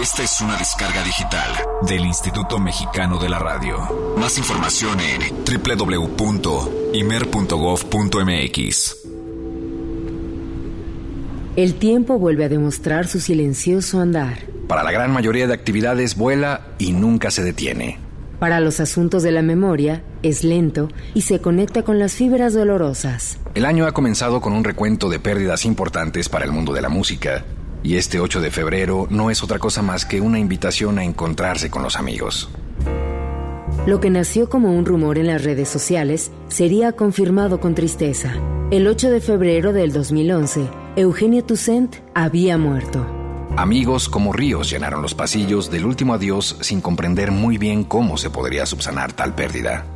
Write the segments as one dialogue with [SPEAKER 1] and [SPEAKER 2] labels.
[SPEAKER 1] Esta es una descarga digital del Instituto Mexicano de la Radio. Más información en www.imer.gov.mx.
[SPEAKER 2] El tiempo vuelve a demostrar su silencioso andar.
[SPEAKER 3] Para la gran mayoría de actividades vuela y nunca se detiene.
[SPEAKER 2] Para los asuntos de la memoria, es lento y se conecta con las fibras dolorosas.
[SPEAKER 3] El año ha comenzado con un recuento de pérdidas importantes para el mundo de la música, y este 8 de febrero no es otra cosa más que una invitación a encontrarse con los amigos.
[SPEAKER 2] Lo que nació como un rumor en las redes sociales sería confirmado con tristeza. El 8 de febrero del 2011, Eugenio Toussaint había muerto.
[SPEAKER 3] Amigos como ríos llenaron los pasillos del último adiós sin comprender muy bien cómo se podría subsanar tal pérdida.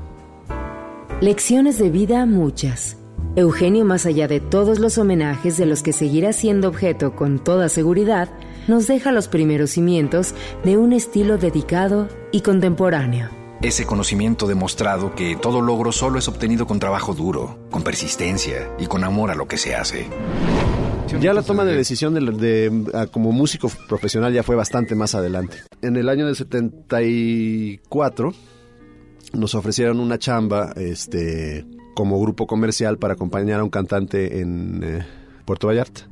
[SPEAKER 2] Lecciones de vida muchas. Eugenio, más allá de todos los homenajes de los que seguirá siendo objeto con toda seguridad, nos deja los primeros cimientos de un estilo dedicado y contemporáneo.
[SPEAKER 3] Ese conocimiento demostrado que todo logro solo es obtenido con trabajo duro, con persistencia y con amor a lo que se hace.
[SPEAKER 4] Ya la toma de decisión de, de- a- como músico profesional ya fue bastante más adelante. En el año del 74 nos ofrecieron una chamba este, como grupo comercial para acompañar a un cantante en eh, Puerto Vallarta.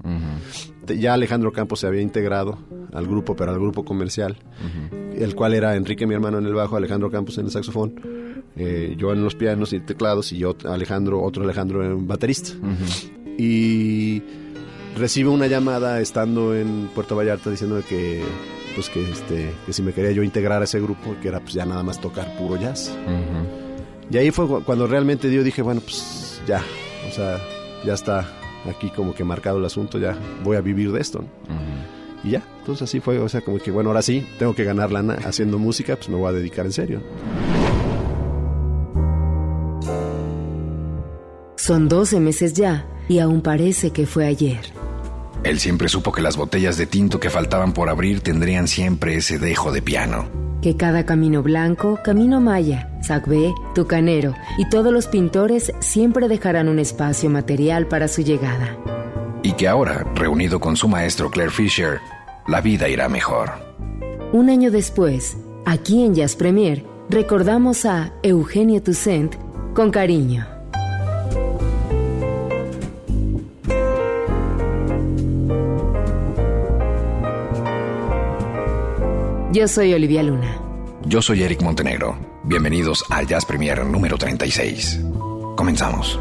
[SPEAKER 4] Ya Alejandro Campos se había integrado al grupo, pero al grupo comercial, el cual era Enrique, mi hermano, en el bajo, Alejandro Campos en el saxofón, eh, yo en los pianos y teclados y yo, Alejandro, otro Alejandro, en baterista. Y recibe una llamada estando en Puerto Vallarta diciendo que pues que este que si me quería yo integrar a ese grupo que era pues ya nada más tocar puro jazz y ahí fue cu- cuando realmente yo dije bueno pues ya o sea ya está aquí como que marcado el asunto ya voy a vivir de esto ¿no? y ya entonces así fue o sea como que bueno ahora sí tengo que ganar lana haciendo música pues me voy a dedicar en serio
[SPEAKER 2] Son 12 meses ya y aún parece que fue ayer.
[SPEAKER 3] Él siempre supo que las botellas de tinto que faltaban por abrir tendrían siempre ese dejo de piano.
[SPEAKER 2] Que cada camino blanco, camino maya, sacbé, tucanero y todos los pintores siempre dejarán un espacio material para su llegada.
[SPEAKER 3] Y que ahora, reunido con su maestro Claire Fisher, la vida irá mejor.
[SPEAKER 2] Un año después, aquí en Jazz Premier, recordamos a Eugenio Toussaint con cariño. Yo soy Olivia Luna.
[SPEAKER 3] Yo soy Eric Montenegro. Bienvenidos al Jazz Premier número 36. Comenzamos.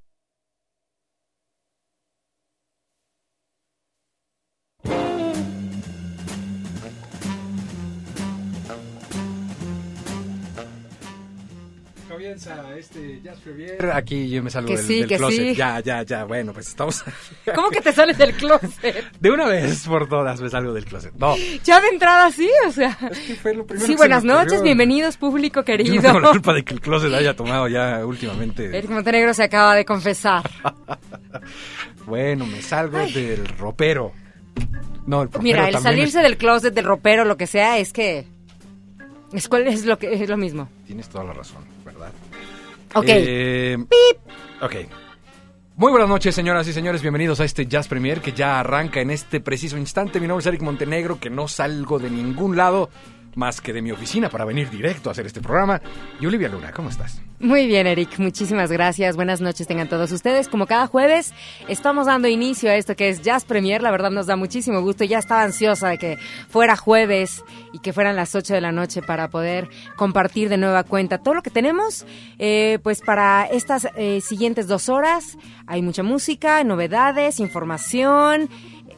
[SPEAKER 5] Este Jazz Premier. Aquí yo me salgo
[SPEAKER 6] Que
[SPEAKER 5] del,
[SPEAKER 6] sí,
[SPEAKER 5] del
[SPEAKER 6] que
[SPEAKER 5] closet.
[SPEAKER 6] sí.
[SPEAKER 5] Ya, ya, ya. Bueno, pues estamos.
[SPEAKER 6] ¿Cómo que te sales del closet?
[SPEAKER 5] De una vez por todas me salgo del closet. No.
[SPEAKER 6] Ya de entrada sí, o sea.
[SPEAKER 5] primero que
[SPEAKER 6] Sí,
[SPEAKER 5] se
[SPEAKER 6] buenas
[SPEAKER 5] me ocurrió.
[SPEAKER 6] noches, bienvenidos público
[SPEAKER 5] Yo
[SPEAKER 6] querido.
[SPEAKER 5] no tengo la culpa de que el closet haya tomado ya últimamente.
[SPEAKER 6] Eric Montenegro se acaba de confesar.
[SPEAKER 5] Bueno, me salgo del ropero. No, el ropero
[SPEAKER 6] Mira, el salirse
[SPEAKER 5] es-
[SPEAKER 6] del closet, del ropero, lo que sea, es que es cuál es lo que es lo mismo.
[SPEAKER 5] Tienes toda la razón.
[SPEAKER 6] Ok.
[SPEAKER 5] Eh, Ok. Muy buenas noches, señoras y señores. Bienvenidos a este Jazz Premier que ya arranca en este preciso instante. Mi nombre es Eric Montenegro, que no salgo de ningún lado
[SPEAKER 3] más que de mi oficina para venir directo a hacer este programa. Y Olivia Luna, ¿cómo estás?
[SPEAKER 2] Muy bien, Eric. Muchísimas gracias. Buenas noches tengan todos ustedes. Como cada jueves, estamos dando inicio a esto que es Jazz Premier. La verdad nos da muchísimo gusto. Ya estaba ansiosa de que fuera jueves y que fueran las 8 de la noche para poder compartir de nueva cuenta todo lo que tenemos. Eh, pues para estas eh, siguientes dos horas hay mucha música, novedades, información.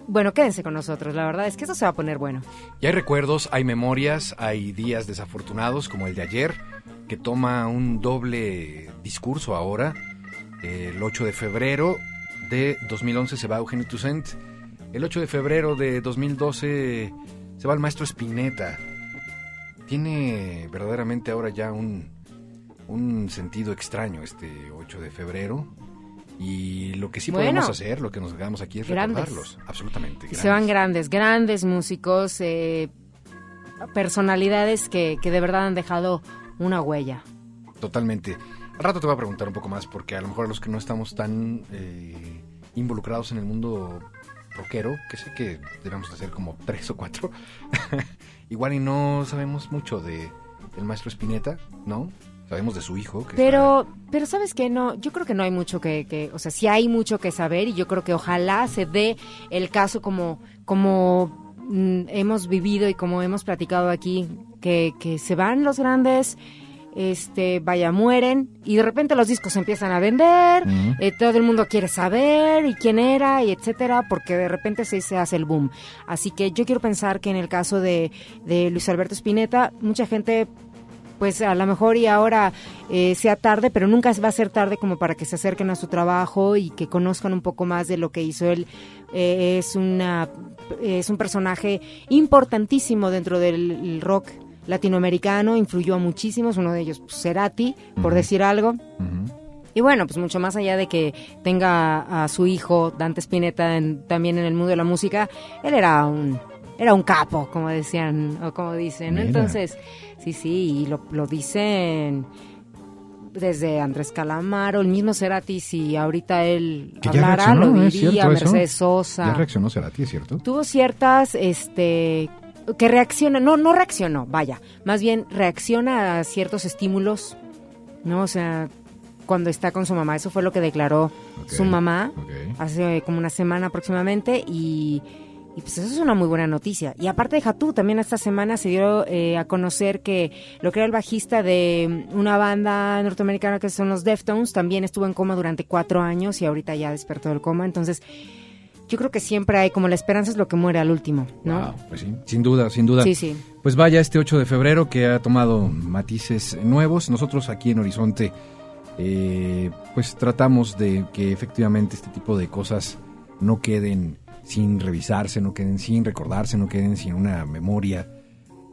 [SPEAKER 2] Bueno, quédense con nosotros, la verdad es que eso se va a poner bueno.
[SPEAKER 3] Y hay recuerdos, hay memorias, hay días desafortunados como el de ayer, que toma un doble discurso ahora. El 8 de febrero de 2011 se va Eugenio Toussaint. El 8 de febrero de 2012 se va el maestro Spinetta. Tiene verdaderamente ahora ya un, un sentido extraño este 8 de febrero. Y lo que sí
[SPEAKER 2] Bueno.
[SPEAKER 3] podemos hacer, lo que nos hagamos aquí es
[SPEAKER 2] Grandes.
[SPEAKER 3] recordarlos. Absolutamente.
[SPEAKER 2] Y se van
[SPEAKER 3] grandes.
[SPEAKER 2] grandes, músicos, eh, personalidades que, que de verdad han dejado una huella.
[SPEAKER 3] Totalmente. Al rato te voy a preguntar un poco más, porque a lo mejor a los que no estamos tan eh, involucrados en el mundo rockero, que sé que debemos de ser como tres o cuatro, igual y no sabemos mucho de el maestro Spinetta, ¿no? Sabemos de su hijo. Que
[SPEAKER 2] Pero, pero sabes que no, yo creo que no hay mucho que, que, o sea, sí hay mucho que saber y yo creo que ojalá se dé el caso como, como mm, hemos vivido y como hemos platicado aquí, que, que se van los grandes, este, vaya, mueren y de repente los discos se empiezan a vender, eh, todo el mundo quiere saber y quién era y etcétera, porque de repente se, se hace el boom. Así que yo quiero pensar que en el caso de, de Luis Alberto Spinetta, mucha gente pues a lo mejor y ahora eh, sea tarde, pero nunca va a ser tarde como para que se acerquen a su trabajo y que conozcan un poco más de lo que hizo él. Eh, es una es un personaje importantísimo dentro del rock latinoamericano, influyó a muchísimos, uno de ellos pues, Cerati, por decir algo. Y bueno, pues mucho más allá de que tenga a su hijo Dante Spinetta en- también en el mundo de la música, él era un era un capo, como decían o como dicen. ¿no? Entonces, sí, sí, y lo, lo dicen desde Andrés Calamaro, el mismo Cerati, si ahorita él
[SPEAKER 3] Que
[SPEAKER 2] hablara, lo
[SPEAKER 3] reaccionó, ¿eh? ¿Es
[SPEAKER 2] diría,
[SPEAKER 3] eso?
[SPEAKER 2] Mercedes Sosa
[SPEAKER 3] Ya reaccionó Cerati, ¿es cierto?
[SPEAKER 2] tuvo ciertas este que reacciona no no reaccionó vaya más bien reacciona a ciertos estímulos no o sea cuando está con su mamá eso fue lo que declaró su mamá hace como una semana aproximadamente y y pues eso es una muy buena noticia. Y aparte de Jatú, también esta semana se dio eh, a conocer que lo que era el bajista de una banda norteamericana que son los Deftones también estuvo en coma durante cuatro años y ahorita ya despertó del coma. Entonces, yo creo que siempre hay como la esperanza es lo que muere al último, ¿no?
[SPEAKER 3] Wow, pues sí, sin duda, sin duda.
[SPEAKER 2] Sí, sí.
[SPEAKER 3] Pues vaya este 8 de febrero que ha tomado matices nuevos. Nosotros aquí en Horizonte, eh, pues tratamos de que efectivamente este tipo de cosas no queden sin revisarse, no queden sin recordarse, no queden sin una memoria.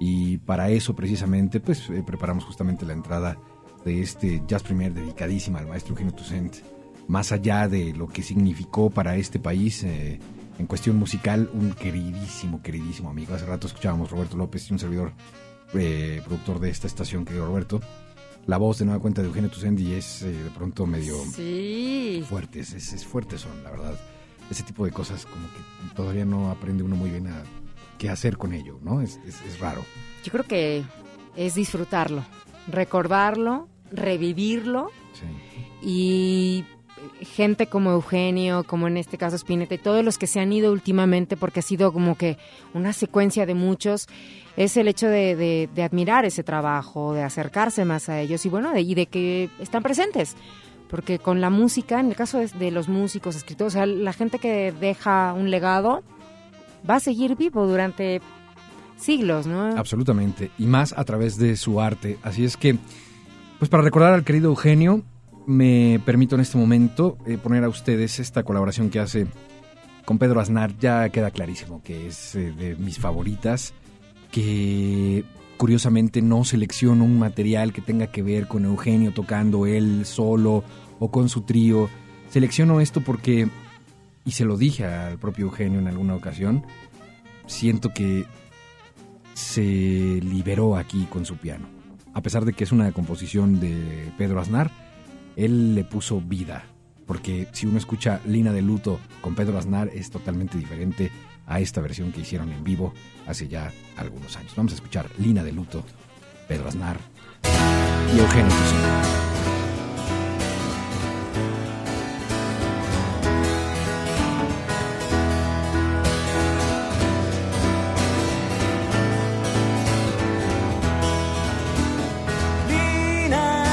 [SPEAKER 3] Y para eso precisamente, pues eh, preparamos justamente la entrada de este Jazz Premier dedicadísima al maestro Eugenio Toussaint. Más allá de lo que significó para este país eh, en cuestión musical, un queridísimo, queridísimo amigo. Hace rato escuchábamos Roberto López y un servidor eh, productor de esta estación, querido Roberto. La voz de nueva cuenta de Eugenio Toussaint y es de pronto medio
[SPEAKER 2] Sí.
[SPEAKER 3] fuertes, es, es fuertes son, la verdad. Ese tipo de cosas como que todavía no aprende uno muy bien a qué hacer con ello, ¿no? Es, es- es raro.
[SPEAKER 2] Yo creo que es disfrutarlo, recordarlo, revivirlo
[SPEAKER 3] Sí.
[SPEAKER 2] y gente como Eugenio, como en este caso Spinetta y todos los que se han ido últimamente porque ha sido como que una secuencia de muchos, es el hecho de, de- de admirar ese trabajo, de acercarse más a ellos y bueno, de, y de que están presentes. Porque con la música, en el caso de, los músicos, escritores, o sea, la gente que deja un legado va a seguir vivo durante siglos, ¿no?
[SPEAKER 3] Absolutamente. Y más a través de su arte. Así es que, pues para recordar al querido Eugenio, me permito en este momento eh, poner a ustedes esta colaboración que hace con Pedro Aznar. Ya queda clarísimo que es eh, de mis favoritas. Que curiosamente no selecciono un material que tenga que ver con Eugenio tocando él solo o con su trío. Selecciono esto porque, y se lo dije al propio Eugenio en alguna ocasión, siento que se liberó aquí con su piano. A pesar de que es una composición de Pedro Aznar, él le puso vida. Porque si uno escucha Lina de Luto con Pedro Aznar es totalmente diferente a esta versión que hicieron en vivo hace ya algunos años. Vamos a escuchar Lina de Luto, Pedro Aznar y Eugenio.
[SPEAKER 7] Lina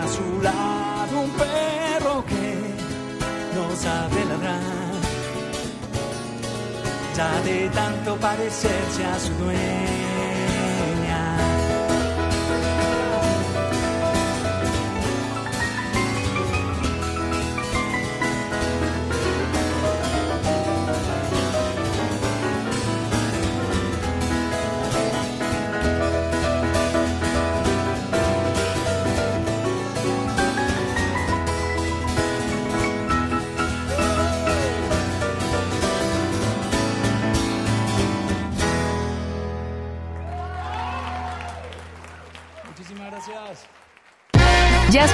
[SPEAKER 7] a su lado un perro que no sabe ladrar, ya de tanto parecerse a su dueña.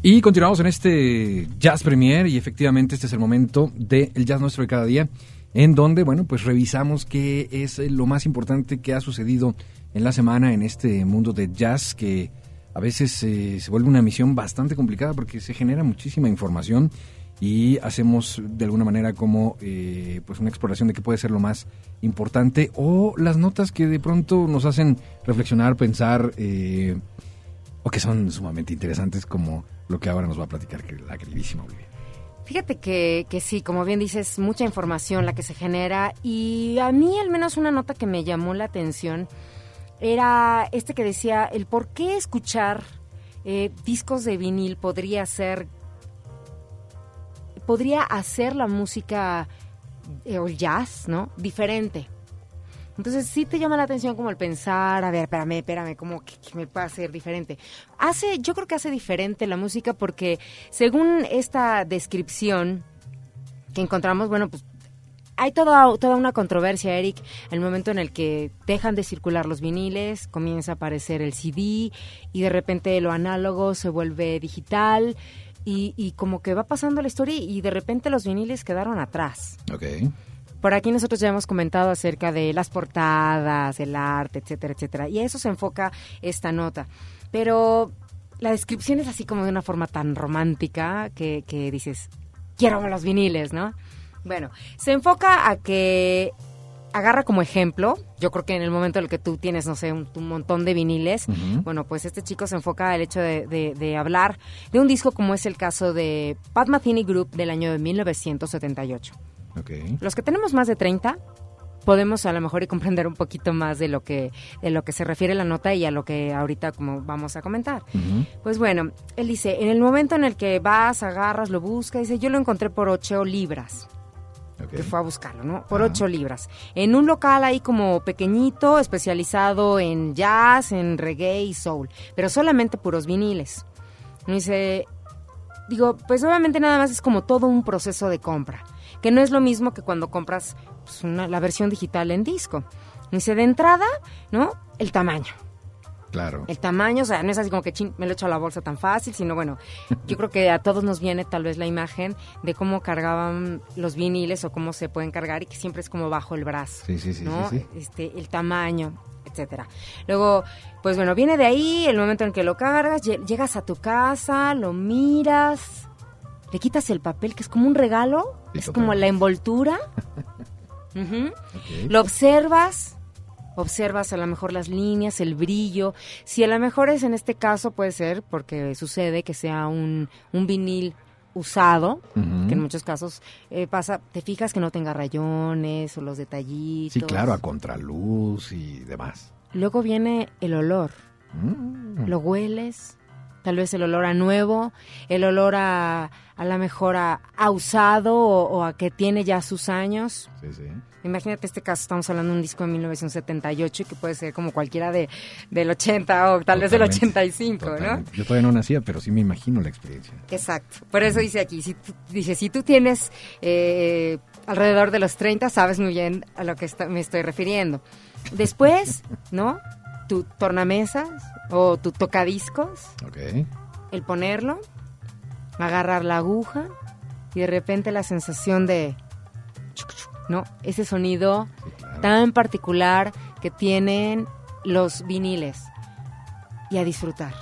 [SPEAKER 3] Y continuamos en este Jazz Premier y efectivamente este es el momento del Jazz Nuestro de cada día, en donde, bueno, pues revisamos qué es lo más importante que ha sucedido en la semana en este mundo de jazz que a veces eh, se vuelve una misión bastante complicada porque se genera muchísima información y hacemos de alguna manera como eh, pues una exploración de qué puede ser lo más importante o las notas que de pronto nos hacen reflexionar, pensar eh, que son sumamente interesantes como lo que ahora nos va a platicar la queridísima Olivia.
[SPEAKER 2] Fíjate que, que sí, como bien dices, mucha información la que se genera y a mí al menos una nota que me llamó la atención era este que decía el por qué escuchar eh, discos de vinil podría ser podría hacer la música eh, o jazz, ¿no? Diferente. Entonces sí te llama la atención como el pensar, a ver, espérame, espérame, ¿cómo que, que me puede hacer diferente? Hace, yo creo que hace diferente la música porque según esta descripción que encontramos, bueno, pues hay toda, toda una controversia, Eric, el momento en el que dejan de circular los viniles, comienza a aparecer el CD y de repente lo análogo se vuelve digital y, y como que va pasando la historia y de repente los viniles quedaron atrás.
[SPEAKER 3] Ok.
[SPEAKER 2] Por aquí nosotros ya hemos comentado acerca de las portadas, el arte, etcétera, etcétera. Y a eso se enfoca esta nota. Pero la descripción es así como de una forma tan romántica que, que dices, quiero los viniles, ¿no? Bueno, se enfoca a que agarra como ejemplo, yo creo que en el momento en el que tú tienes, no sé, un, un montón de viniles, bueno, pues este chico se enfoca al hecho de, de- de hablar de un disco como es el caso de Pat Metheny Group del año de 1978.
[SPEAKER 3] Ok.
[SPEAKER 2] Los que tenemos más de 30 podemos a lo mejor y comprender un poquito más de lo que de lo que se refiere la nota y a lo que ahorita como vamos a comentar. Pues bueno, él dice, en el momento en el que vas, agarras, lo buscas, dice, yo lo encontré por 8 libras. Que fue a buscarlo, ¿no? Por 8 libras. En un local ahí como pequeñito, especializado en jazz, en reggae y soul, pero solamente puros viniles. Dice, digo, pues obviamente nada más es como todo un proceso de compra, que no es lo mismo que cuando compras pues, una- la versión digital en disco. Dice, de entrada, ¿no? El tamaño.
[SPEAKER 3] Claro.
[SPEAKER 2] El tamaño, o sea, no es así como que chin, me lo echo a la bolsa tan fácil, sino bueno, yo creo que a todos nos viene tal vez la imagen de cómo cargaban los viniles o cómo se pueden cargar y que siempre es como bajo el brazo.
[SPEAKER 3] Sí, sí, sí,
[SPEAKER 2] ¿no?
[SPEAKER 3] sí, sí.
[SPEAKER 2] Este, el tamaño, etcétera. Luego, pues bueno, viene de ahí el momento en que lo cargas, lle- llegas a tu casa, lo miras, le quitas el papel que es como un regalo,
[SPEAKER 3] Sí,
[SPEAKER 2] es como la envoltura. Lo observas, observas a lo mejor las líneas, el brillo. Si a lo mejor es en este caso, puede ser, porque sucede que sea un, un vinil usado, que en muchos casos eh, pasa, te fijas que no tenga rayones o los detallitos.
[SPEAKER 3] Sí, claro, a contraluz y demás.
[SPEAKER 2] Luego viene el olor.
[SPEAKER 3] Mm.
[SPEAKER 2] Lo hueles, tal vez el olor a nuevo, el olor a a lo mejor a, a usado o, o a que tiene ya sus años.
[SPEAKER 3] Sí, sí.
[SPEAKER 2] Imagínate este caso, estamos hablando de un disco de 1978 que puede ser como cualquiera de, del 80 o tal vez del
[SPEAKER 3] Totalmente,
[SPEAKER 2] 85, ¿no?
[SPEAKER 3] Totalmente. Yo todavía no nacía, pero sí me imagino la experiencia.
[SPEAKER 2] Exacto. Por eso dice aquí, si tú, dice, si tú tienes eh, alrededor de los 30, sabes muy bien a lo que está- me estoy refiriendo. Después, ¿no? Tu tornamesas o tu tocadiscos,
[SPEAKER 3] Ok.
[SPEAKER 2] el ponerlo, agarrar la aguja y de repente la sensación de, ¿no? Ese sonido tan particular que tienen los viniles y a disfrutar.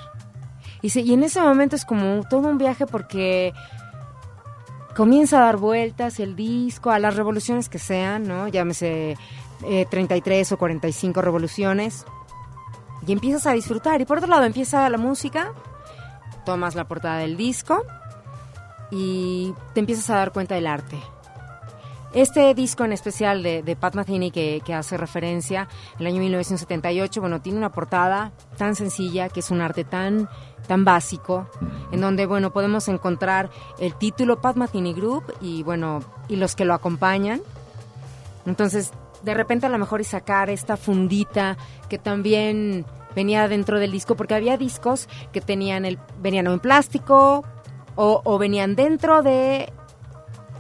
[SPEAKER 2] Y, se- y en ese momento es como todo un viaje porque comienza a dar vueltas el disco a las revoluciones que sean, ¿no? Llámese eh, 33 o 45 revoluciones. Y empiezas a disfrutar. Y por otro lado empieza la música, tomas la portada del disco y te empiezas a dar cuenta del arte. Este disco en especial de, de Pat Metheny que, que hace referencia el año 1978, bueno, tiene una portada tan sencilla, que es un arte tan, tan básico, en donde, bueno, podemos encontrar el título Pat Metheny Group y, bueno, y los que lo acompañan. Entonces, de repente a lo mejor y sacar esta fundita que también venía dentro del disco, porque había discos que tenían el, venían o en plástico o, o venían dentro de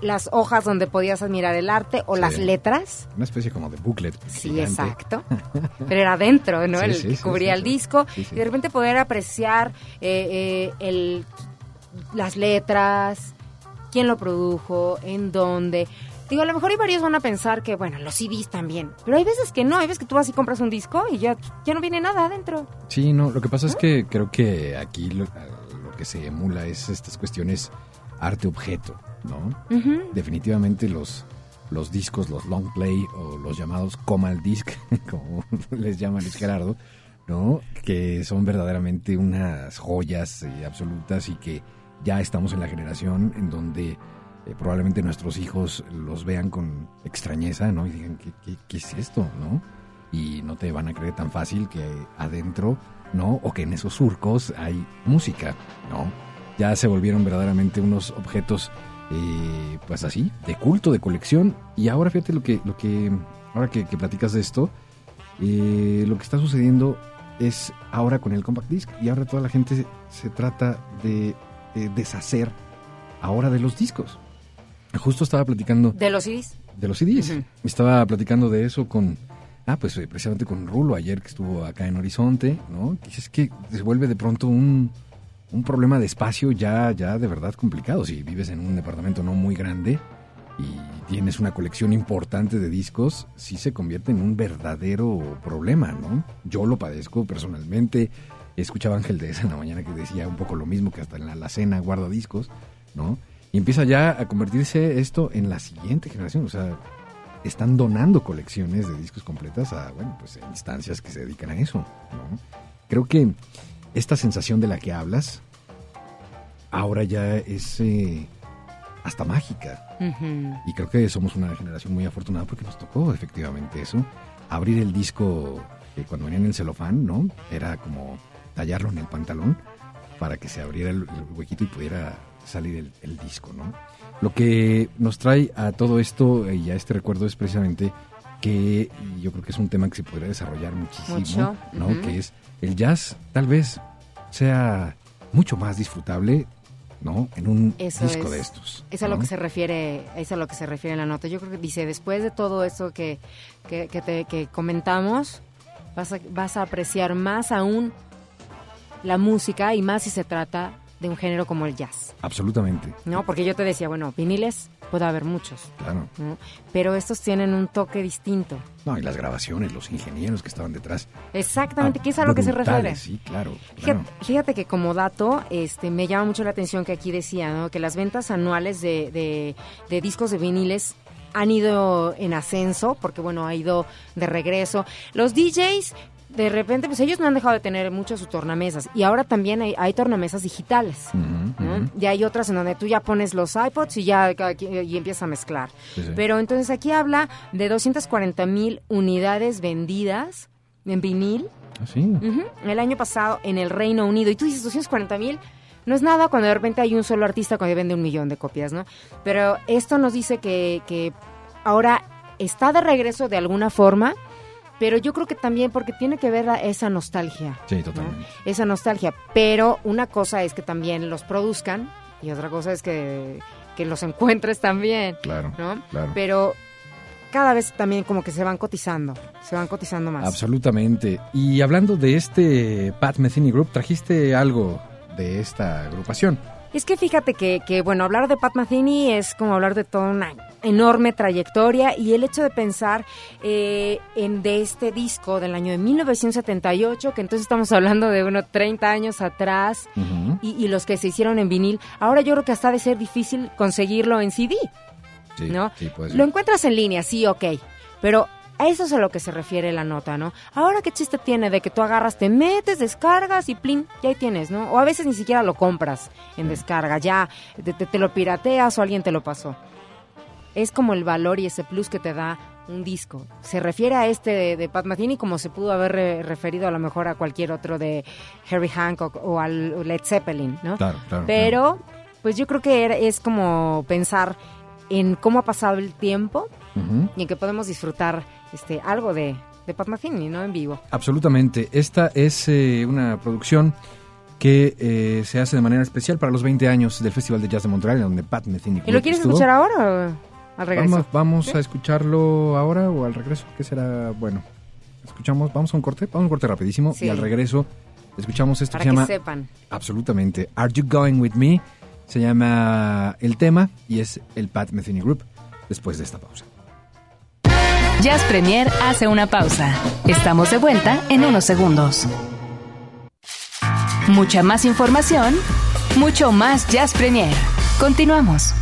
[SPEAKER 2] las hojas donde podías admirar el arte o
[SPEAKER 3] Sí.
[SPEAKER 2] las letras.
[SPEAKER 3] Una especie como de booklet.
[SPEAKER 2] Sí,
[SPEAKER 3] gigante.
[SPEAKER 2] exacto. Pero era dentro, ¿no?
[SPEAKER 3] Sí,
[SPEAKER 2] el
[SPEAKER 3] sí,
[SPEAKER 2] que cubría el disco. Y de repente poder apreciar eh, eh, el, las letras, quién lo produjo, en dónde. Digo, a lo mejor hay varios van a pensar que, bueno, los CDs también. Pero hay veces que no, hay veces que tú vas y compras un disco y ya, ya no viene nada adentro.
[SPEAKER 3] Sí, no, lo que pasa es que creo que aquí lo, lo que se emula es estas cuestiones arte-objeto, ¿no? Definitivamente los, los discos, los long play o los llamados comal disc, como les llama Luis Gerardo, ¿no? Que son verdaderamente unas joyas eh, absolutas y que ya estamos en la generación en donde eh, probablemente nuestros hijos los vean con extrañeza, ¿no? Y digan, ¿qué, qué, es esto, no? Y no te van a creer tan fácil que adentro, ¿no? O que en esos surcos hay música, ¿no? Ya se volvieron verdaderamente unos objetos eh, pues así, de culto, de colección. Y ahora fíjate lo que, lo que ahora que, platicas de esto, eh, lo que está sucediendo es ahora con el compact disc y ahora toda la gente se, se trata de eh, deshacer ahora de los discos. Justo estaba platicando
[SPEAKER 2] ¿De los CDs?
[SPEAKER 3] de los CDs.
[SPEAKER 2] Ujú.
[SPEAKER 3] Estaba platicando de eso con, ah, pues eh, precisamente con Rulo ayer que estuvo acá en Horizonte, ¿no? Es que se vuelve de pronto un, un problema de espacio ya, ya de verdad complicado. Si vives en un departamento no muy grande y tienes una colección importante de discos, sí se convierte en un verdadero problema, ¿no? Yo lo padezco personalmente. Escuchaba Ángel de esa en la mañana que decía un poco lo mismo que hasta en la alacena guardo discos, ¿no? Y empieza ya a convertirse esto en la siguiente generación. O sea, están donando colecciones de discos completas a, bueno, pues instancias que se dedican a eso. ¿no? Creo que esta sensación de la que hablas ahora ya es eh, hasta mágica. Y creo que somos una generación muy afortunada porque nos tocó efectivamente eso. Abrir el disco eh, cuando venía en el celofán, ¿no? Era como tallarlo en el pantalón para que se abriera el, el huequito y pudiera salir el, el disco, ¿no? Lo que nos trae a todo esto y a este recuerdo es precisamente que yo creo que es un tema que se podría desarrollar muchísimo,
[SPEAKER 2] Mucho,
[SPEAKER 3] ¿no?
[SPEAKER 2] ujú.
[SPEAKER 3] Que es el jazz tal vez sea mucho más disfrutable, ¿no? En un
[SPEAKER 2] Eso
[SPEAKER 3] disco
[SPEAKER 2] es,
[SPEAKER 3] de estos.
[SPEAKER 2] Es a lo que se refiere, es a lo que se refiere en la nota. Yo creo que dice, después de todo eso que, que, que te- que comentamos, vas a, vas a apreciar más aún la música y más si se trata de un género como el jazz,
[SPEAKER 3] Absolutamente,
[SPEAKER 2] ¿no? Porque yo te decía, bueno, viniles puede haber muchos,
[SPEAKER 3] claro.
[SPEAKER 2] ¿no? Pero estos tienen un toque distinto.
[SPEAKER 3] No, y las grabaciones, los ingenieros que estaban detrás.
[SPEAKER 2] Exactamente,
[SPEAKER 3] Ah,
[SPEAKER 2] que es a lo que se refiere.
[SPEAKER 3] Sí, claro. claro.
[SPEAKER 2] Fíjate, fíjate que como dato, este, me llama mucho la atención que aquí decía, ¿no? Que las ventas anuales de, de- de discos de viniles han ido en ascenso, porque bueno, ha ido de regreso. Los DJs, de repente, pues ellos no han dejado de tener muchos sus tornamesas. Y ahora también hay, hay tornamesas digitales. Y hay otras en donde tú ya pones los iPods y ya y empiezas a mezclar.
[SPEAKER 3] Sí, sí.
[SPEAKER 2] Pero entonces aquí habla de 240 mil unidades vendidas en vinil
[SPEAKER 3] Ah,
[SPEAKER 2] El año pasado en el Reino Unido. Y tú dices 240 mil. No es nada cuando de repente hay un solo artista que vende un millón de copias, ¿no? Pero esto nos dice que, que ahora está de regreso de alguna forma, pero yo creo que también porque tiene que ver esa nostalgia.
[SPEAKER 3] Sí,
[SPEAKER 2] ¿no?
[SPEAKER 3] totalmente.
[SPEAKER 2] Esa nostalgia. Pero una cosa es que también los produzcan y otra cosa es que, que los encuentres también.
[SPEAKER 3] Claro,
[SPEAKER 2] ¿no?
[SPEAKER 3] claro.
[SPEAKER 2] Pero cada vez también como que se van cotizando, se van cotizando más.
[SPEAKER 3] Absolutamente. Y hablando de este Pat Metheny Group, trajiste algo de esta agrupación.
[SPEAKER 2] Es que fíjate que, que, bueno, hablar de Pat Metheny es como hablar de toda una enorme trayectoria y el hecho de pensar eh, en de este disco del año de 1978, que entonces estamos hablando de unos 30 años atrás, y, y los que se hicieron en vinil, ahora yo creo que hasta ha de ser difícil conseguirlo en CD,
[SPEAKER 3] Sí,
[SPEAKER 2] ¿no?
[SPEAKER 3] sí.
[SPEAKER 2] Lo encuentras en línea, sí, ok, pero a eso es a lo que se refiere la nota, ¿no? Ahora, ¿qué chiste tiene de que tú agarras, te metes, descargas y plin, ya ahí tienes, ¿no? O a veces ni siquiera lo compras en descarga, ya te, te- te lo pirateas o alguien te lo pasó. Es como el valor y ese plus que te da un disco. Se refiere a este de, de Pat Metheny como se pudo haber re- referido a lo mejor a cualquier otro de Harry Hancock o al Led Zeppelin, ¿no?
[SPEAKER 3] Claro, claro.
[SPEAKER 2] Pero, pues yo creo que era- es como pensar en cómo ha pasado el tiempo y en que podemos disfrutar este algo de, de Pat Metheny, ¿no? En vivo.
[SPEAKER 3] Absolutamente. Esta es eh, una producción que eh, se hace de manera especial para los 20 años del Festival de Jazz de Montreal, donde Pat Metheny
[SPEAKER 2] ¿Y lo quieres
[SPEAKER 3] estuvo.
[SPEAKER 2] escuchar ahora o al regreso?
[SPEAKER 3] Vamos, vamos
[SPEAKER 2] ¿Sí?
[SPEAKER 3] a escucharlo ahora o al regreso. ¿Qué será? Bueno, escuchamos, vamos a un corte, vamos a un corte rapidísimo
[SPEAKER 2] Sí.
[SPEAKER 3] y al regreso escuchamos esto
[SPEAKER 2] Para
[SPEAKER 3] que
[SPEAKER 2] que
[SPEAKER 3] se llama
[SPEAKER 2] sepan.
[SPEAKER 3] absolutamente Are You Going With Me? Se llama el tema y es el Pat Metheny Group después de esta pausa.
[SPEAKER 8] Jazz Premier hace una pausa. Estamos de vuelta en unos segundos. Mucha más información, mucho más Jazz Premier. Continuamos.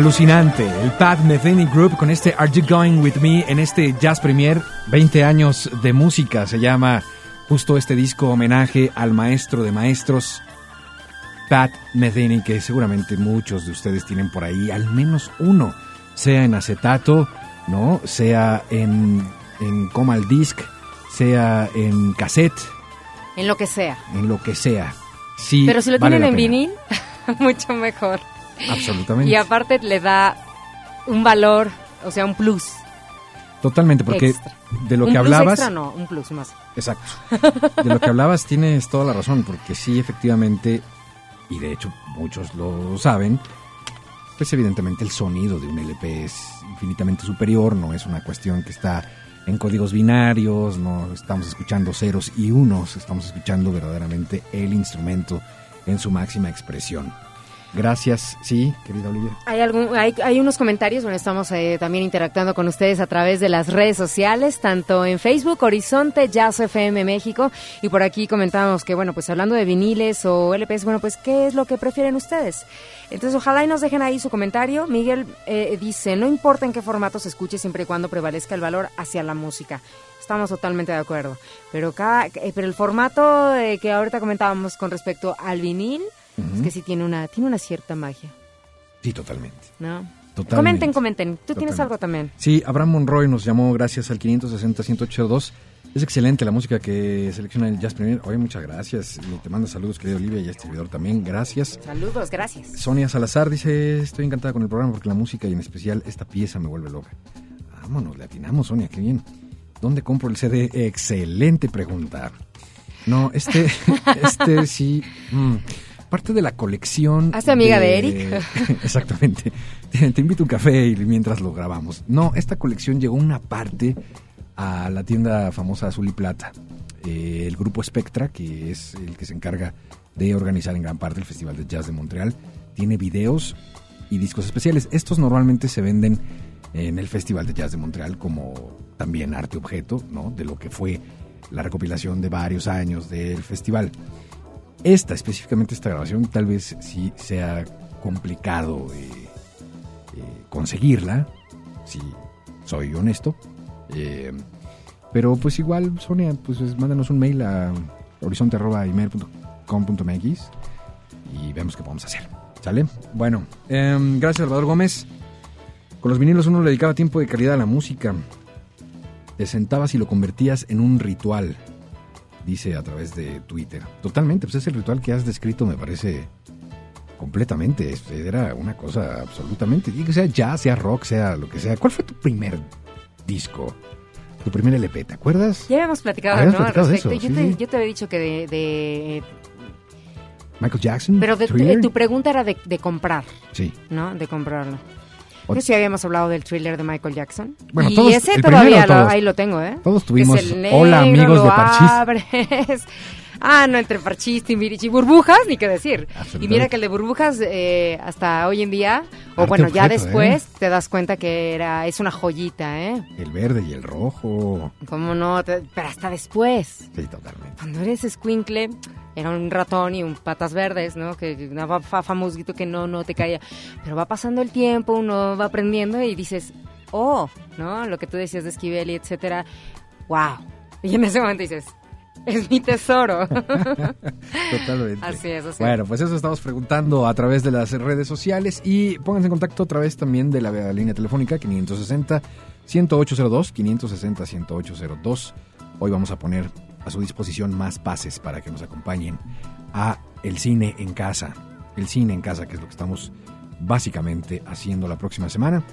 [SPEAKER 3] Alucinante, el Pat Metheny Group con este Are You Going With Me en este Jazz Premier, 20 años de música, se llama justo este disco homenaje al maestro de maestros, Pat Metheny, que seguramente muchos de ustedes tienen por ahí, al menos uno, sea en acetato, ¿no? Sea en, en Comal Disc, sea en cassette,
[SPEAKER 2] En lo que sea.
[SPEAKER 3] en lo que sea. Sí,
[SPEAKER 2] Pero si lo
[SPEAKER 3] vale
[SPEAKER 2] tienen en
[SPEAKER 3] pena.
[SPEAKER 2] vinil, mucho mejor.
[SPEAKER 3] Absolutamente.
[SPEAKER 2] Y aparte le da un valor, o sea, un plus.
[SPEAKER 3] Totalmente, porque
[SPEAKER 2] Extra.
[SPEAKER 3] de lo
[SPEAKER 2] un
[SPEAKER 3] que
[SPEAKER 2] plus
[SPEAKER 3] hablabas...
[SPEAKER 2] extra no, un plus más.
[SPEAKER 3] Exacto. De lo que hablabas tienes toda la razón, porque sí, efectivamente, y de hecho muchos lo saben, pues evidentemente el sonido de un LP es infinitamente superior, no es una cuestión que está en códigos binarios, no estamos escuchando ceros y unos, estamos escuchando verdaderamente el instrumento en su máxima expresión. Gracias, sí, querida Olivia.
[SPEAKER 2] Hay, algún, hay, hay unos comentarios, bueno, estamos eh, también interactuando con ustedes a través de las redes sociales, tanto en Facebook, Horizonte, Jazz FM México, y por aquí comentábamos que, bueno, pues hablando de viniles o LPs, bueno, pues, ¿qué es lo que prefieren ustedes? Entonces, ojalá y nos dejen ahí su comentario. Miguel eh, dice, no importa en qué formato se escuche, siempre y cuando prevalezca el valor hacia la música. Estamos totalmente de acuerdo. Pero, cada, eh, pero el formato eh, que ahorita comentábamos con respecto al vinil, es que sí tiene una, tiene una cierta magia.
[SPEAKER 3] Sí, totalmente.
[SPEAKER 2] ¿no?
[SPEAKER 3] Totalmente.
[SPEAKER 2] Comenten, comenten. Tú tienes algo también.
[SPEAKER 3] Sí, Abraham Monroy nos llamó gracias al 560-182. Es excelente la música que selecciona el Jazz Premier. Oye, muchas gracias. Y te manda saludos, querido Olivia, y a este servidor también. Gracias.
[SPEAKER 2] Saludos, gracias.
[SPEAKER 3] Sonia Salazar dice, estoy encantada con el programa porque la música y en especial esta pieza me vuelve loca. Vámonos, le atinamos, Sonia, qué bien. ¿Dónde compro el CD? Excelente pregunta. No, este, este sí. mm, parte de la colección.
[SPEAKER 2] Hazte amiga de Eric.
[SPEAKER 3] Exactamente. Te, te invito a un café y mientras lo grabamos. No, esta colección llegó una parte a la tienda famosa Azul y Plata. Eh, el grupo Spectra, que es el que se encarga de organizar en gran parte el Festival de Jazz de Montreal, tiene videos y discos especiales. Estos normalmente se venden en el Festival de Jazz de Montreal como también arte objeto, ¿no? De lo que fue la recopilación de varios años del festival. Esta, específicamente esta grabación, tal vez sí sea complicado eh, eh, conseguirla, si soy honesto. Eh, pero pues igual, Sonia, pues es- mándanos un mail a horizonte.com.mx y vemos qué podemos hacer. ¿Sale? Bueno, em, gracias Salvador Gómez. Con los vinilos uno le dedicaba tiempo de calidad a la música. Te sentabas y lo convertías en un ritual, dice a través de Twitter. Totalmente, pues es el ritual que has descrito, me parece completamente. Era una cosa absolutamente. Y que sea jazz, sea rock, sea lo que sea. ¿Cuál fue tu primer disco? Tu primer LP, ¿te acuerdas?
[SPEAKER 2] Ya habíamos platicado, ¿no? Al
[SPEAKER 3] platicado de
[SPEAKER 2] respecto.
[SPEAKER 3] eso,
[SPEAKER 2] yo,
[SPEAKER 3] sí,
[SPEAKER 2] te, yo te había dicho que de... de-
[SPEAKER 3] Michael Jackson.
[SPEAKER 2] pero de- de- tu pregunta era de, de comprar,
[SPEAKER 3] Sí.
[SPEAKER 2] ¿no? De comprarlo. Que sí habíamos hablado del thriller de Michael Jackson.
[SPEAKER 3] Bueno,
[SPEAKER 2] y
[SPEAKER 3] todos-
[SPEAKER 2] ese
[SPEAKER 3] el
[SPEAKER 2] todavía
[SPEAKER 3] primero
[SPEAKER 2] lo-
[SPEAKER 3] todos.
[SPEAKER 2] ahí lo tengo, ¿eh?
[SPEAKER 3] Todos tuvimos
[SPEAKER 2] Es el
[SPEAKER 3] Hola,
[SPEAKER 2] negro,
[SPEAKER 3] amigos
[SPEAKER 2] lo
[SPEAKER 3] de Parchís.
[SPEAKER 2] abres. Ah, no, entre Parchís, Timbiriche y Burbujas, ni qué decir. Y mira que el de Burbujas, eh, hasta hoy en día, o
[SPEAKER 3] Arte
[SPEAKER 2] bueno, ya después, te das cuenta que era es una joyita, ¿eh?
[SPEAKER 3] El verde y el rojo.
[SPEAKER 2] ¿Cómo no? Pero hasta después.
[SPEAKER 3] Sí, totalmente.
[SPEAKER 2] Cuando eres escuincle, era un ratón y un patas verdes, ¿no? Que una fa- fa- famosito que no, no te caía. Pero va pasando el tiempo, uno va aprendiendo y dices, oh, ¿no? Lo que tú decías de Esquivel y etcétera, wow. Y en ese momento dices, es mi tesoro.
[SPEAKER 3] Totalmente.
[SPEAKER 2] Así es, así.
[SPEAKER 3] Bueno, pues eso estamos preguntando a través de las redes sociales y pónganse en contacto a través también de la línea telefónica 560 1802 560 1802. Hoy vamos a poner a su disposición más pases para que nos acompañen a el cine en casa. El cine en casa, que es lo que estamos básicamente haciendo la próxima semana.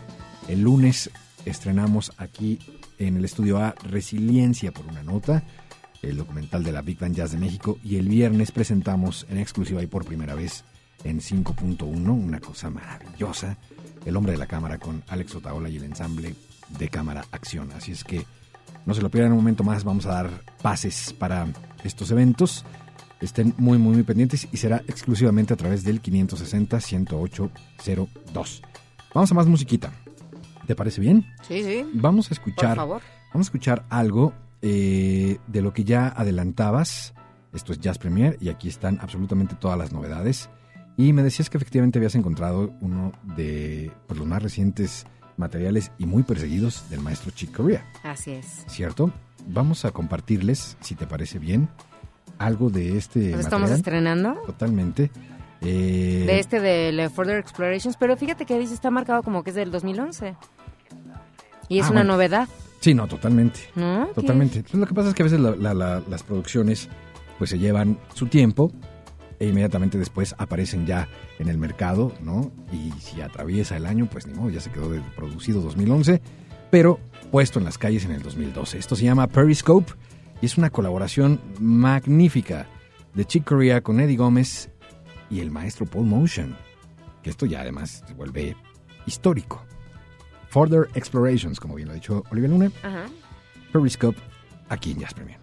[SPEAKER 3] El lunes estrenamos aquí en el estudio A Resiliencia por una nota, el documental de la Big Band Jazz de México, y el viernes presentamos en exclusiva y por primera vez en 5.1, una cosa maravillosa, El hombre de la cámara con Alex Otaola y el ensamble de cámara Acción. Así es que no se lo pierdan un momento más, vamos a dar pases para estos eventos. Estén muy, muy, muy pendientes y será exclusivamente a través del 560-10802. Vamos a más musiquita. ¿Te parece bien?
[SPEAKER 2] Sí, sí.
[SPEAKER 3] Vamos a escuchar.
[SPEAKER 2] Por favor.
[SPEAKER 3] Vamos a escuchar algo eh, de lo que ya adelantabas. Esto es Jazz Premier y aquí están absolutamente todas las novedades. Y me decías que efectivamente habías encontrado uno de pues, los más recientes materiales y muy perseguidos del maestro Chick Corea.
[SPEAKER 2] Así es.
[SPEAKER 3] ¿Cierto? Vamos a compartirles, si te parece bien, algo de este
[SPEAKER 2] ¿Nos estamos estrenando?
[SPEAKER 3] Totalmente. Eh,
[SPEAKER 2] De este de Further Explorations, pero fíjate que dice está marcado como que es del 2011. Y es
[SPEAKER 3] Ah,
[SPEAKER 2] una
[SPEAKER 3] bueno.
[SPEAKER 2] novedad,
[SPEAKER 3] Sí, no, totalmente. Totalmente. Entonces, lo que pasa es que a veces la- la- la- las producciones pues se llevan su tiempo e inmediatamente después aparecen ya en el mercado, ¿no? Y si atraviesa el año, pues ni modo, ya se quedó de producido 2011, pero puesto en las calles en el 2012. Esto se llama Periscope y es una colaboración magnífica de Chick Corea con Eddie Gómez y el maestro Paul Motion, que esto ya además se vuelve histórico. Further Explorations, como bien lo ha dicho Olivia Luna,
[SPEAKER 2] Ajá.
[SPEAKER 3] Periscope, aquí en Jazz Premier.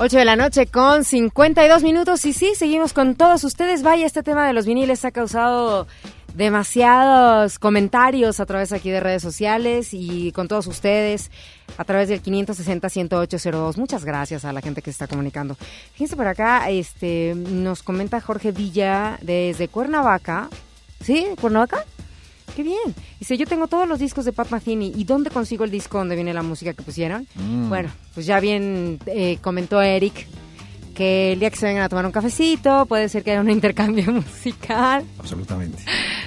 [SPEAKER 2] Ocho de la noche con 52 minutos y sí, seguimos con todos ustedes. Vaya, este tema de los viniles ha causado demasiados comentarios a través aquí de redes sociales y con todos ustedes a través del 560-10802. Muchas gracias a la gente que se está comunicando. Fíjense por acá, este, nos comenta Jorge Villa desde Cuernavaca. ¿Sí? ¿Cuernavaca? Qué bien. Dice, yo tengo todos los discos de Pat Metheny. ¿Y dónde consigo el disco donde viene la música que pusieron?
[SPEAKER 3] Mm.
[SPEAKER 2] Bueno, pues ya bien eh, comentó Eric que el día que se vengan a tomar un cafecito puede ser que haya un intercambio musical,
[SPEAKER 3] Absolutamente.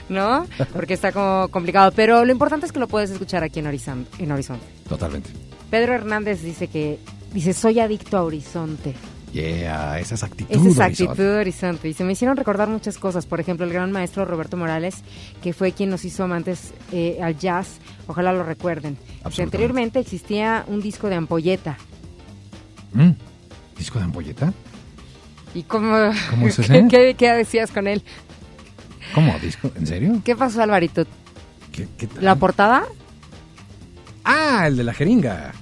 [SPEAKER 2] ¿no? Porque está como complicado. Pero lo importante es que lo puedes escuchar aquí en Horizonte. En Horizonte.
[SPEAKER 3] Totalmente.
[SPEAKER 2] Pedro Hernández dice que, dice, soy adicto a Horizonte.
[SPEAKER 3] Yeah, esa es actitud.
[SPEAKER 2] Esa es
[SPEAKER 3] Horizonte.
[SPEAKER 2] actitud de Horizonte. Y se me hicieron recordar muchas cosas. Por ejemplo, el gran maestro Roberto Morales, que fue quien nos hizo amantes eh, al jazz. Ojalá lo recuerden. Anteriormente existía un disco de ampolleta.
[SPEAKER 3] Mm, ¿Disco de ampolleta?
[SPEAKER 2] ¿Y cómo,
[SPEAKER 3] ¿Cómo es
[SPEAKER 2] ¿qué,
[SPEAKER 3] ese?
[SPEAKER 2] qué, qué decías con él?
[SPEAKER 3] ¿Cómo? ¿Disco? ¿En serio?
[SPEAKER 2] ¿Qué pasó, Alvarito?
[SPEAKER 3] ¿Qué, qué tal?
[SPEAKER 2] ¿La portada?
[SPEAKER 3] Ah, el de la jeringa.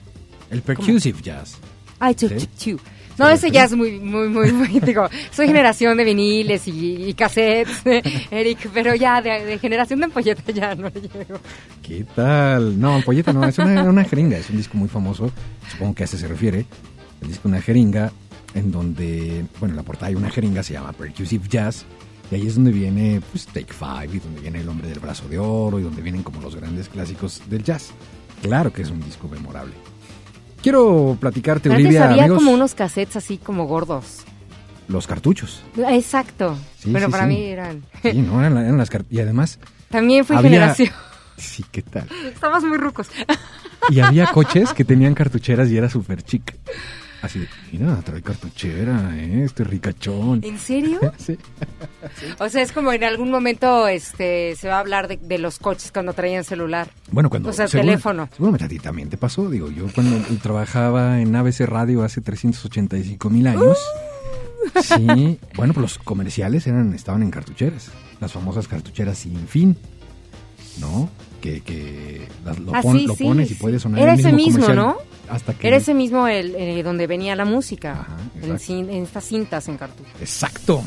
[SPEAKER 3] El percussive jazz.
[SPEAKER 2] Ay, chu,
[SPEAKER 3] ¿Sí?
[SPEAKER 2] chu, chu. No, ese ya es muy, muy, muy, muy, digo, soy generación de viniles y, y cassettes, Eric, pero ya de, de generación de ampolleta ya no le llego.
[SPEAKER 3] ¿Qué tal? No, ampolleta no, es una, una jeringa. Es un disco muy famoso. Supongo que a ese se refiere. El disco Una jeringa, en donde, bueno, en la portada hay una jeringa, se llama Percussive Jazz. Y ahí es donde viene, pues, Take Five, y donde viene El Hombre del Brazo de Oro, y donde vienen como los grandes clásicos del jazz. Claro que es un disco memorable. Quiero platicarte,
[SPEAKER 2] Antes
[SPEAKER 3] Olivia,
[SPEAKER 2] había
[SPEAKER 3] amigos,
[SPEAKER 2] como unos cassettes así como gordos.
[SPEAKER 3] los cartuchos.
[SPEAKER 2] Exacto.
[SPEAKER 3] Sí,
[SPEAKER 2] pero
[SPEAKER 3] sí,
[SPEAKER 2] para
[SPEAKER 3] sí.
[SPEAKER 2] mí eran.
[SPEAKER 3] Sí, no, eran, la- eran las cartuchos. Y además,
[SPEAKER 2] También fui
[SPEAKER 3] Había-
[SPEAKER 2] generación.
[SPEAKER 3] sí, ¿qué tal?
[SPEAKER 2] Estamos muy rucos.
[SPEAKER 3] Y había coches que tenían cartucheras y era súper chic. Así de, mira, trae cartuchera, ¿eh? Este ricachón.
[SPEAKER 2] ¿En serio?
[SPEAKER 3] Sí.
[SPEAKER 2] O sea, es como en algún momento este se va a hablar de, de los coches cuando traían celular.
[SPEAKER 3] Bueno, cuando...
[SPEAKER 2] O sea,
[SPEAKER 3] seguro-
[SPEAKER 2] teléfono.
[SPEAKER 3] Seguramente a ti también te pasó. Digo, yo cuando trabajaba en ABC Radio hace 385 mil años... Sí, bueno, pues los comerciales eran estaban en cartucheras. Las famosas cartucheras sin fin, ¿no? Que, que las- lo,
[SPEAKER 2] Ah, sí,
[SPEAKER 3] lo pones
[SPEAKER 2] sí.
[SPEAKER 3] y puede sonar
[SPEAKER 2] Era
[SPEAKER 3] el
[SPEAKER 2] ese mismo,
[SPEAKER 3] comercial
[SPEAKER 2] ¿no?
[SPEAKER 3] Hasta que...
[SPEAKER 2] Era ese mismo el eh, donde venía la música.
[SPEAKER 3] Ajá,
[SPEAKER 2] en, estas cintas en cartucho.
[SPEAKER 3] Exacto.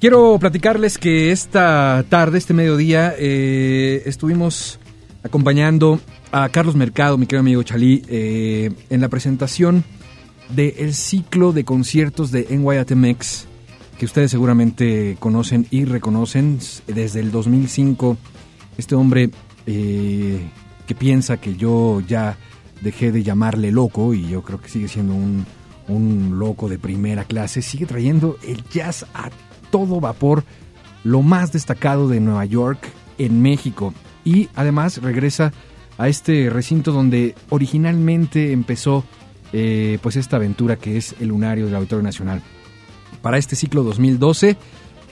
[SPEAKER 3] Quiero platicarles que esta tarde, este mediodía, eh, estuvimos acompañando a Carlos Mercado, mi querido amigo Chalí, eh, en la presentación del ciclo de conciertos de NYATMX, que ustedes seguramente conocen y reconocen desde el 2005. Este hombre eh, que piensa que yo ya dejé de llamarle loco, y yo creo que sigue siendo un, un loco de primera clase, sigue trayendo el jazz a todo vapor, lo más destacado de Nueva York en México. Y además regresa a este recinto donde originalmente empezó eh, pues esta aventura que es el lunario del Auditorio Nacional. Para este ciclo 2012,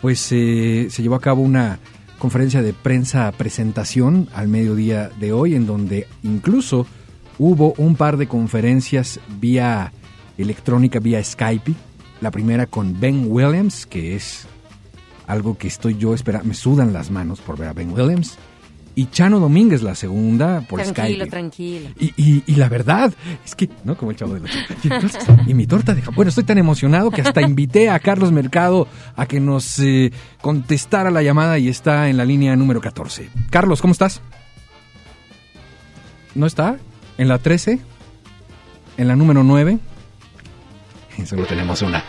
[SPEAKER 3] pues eh, se llevó a cabo una conferencia de prensa presentación al mediodía de hoy, en donde incluso hubo un par de conferencias vía electrónica, vía Skype. La primera con Ben Williams, que es algo que estoy yo esperando, me sudan las manos por ver a Ben Williams. Y Chano Domínguez, la segunda, por
[SPEAKER 2] tranquilo,
[SPEAKER 3] Skype.
[SPEAKER 2] tranquilo.
[SPEAKER 3] Y, y- y la verdad es que, ¿no? Como el chavo de los... Y, entonces, y mi torta de jamón. Bueno, estoy tan emocionado que hasta invité a Carlos Mercado a que nos eh, contestara la llamada y está en la línea número 14. Carlos, ¿cómo estás? ¿No está? ¿En la 13? ¿En la número 9? Solo tenemos una.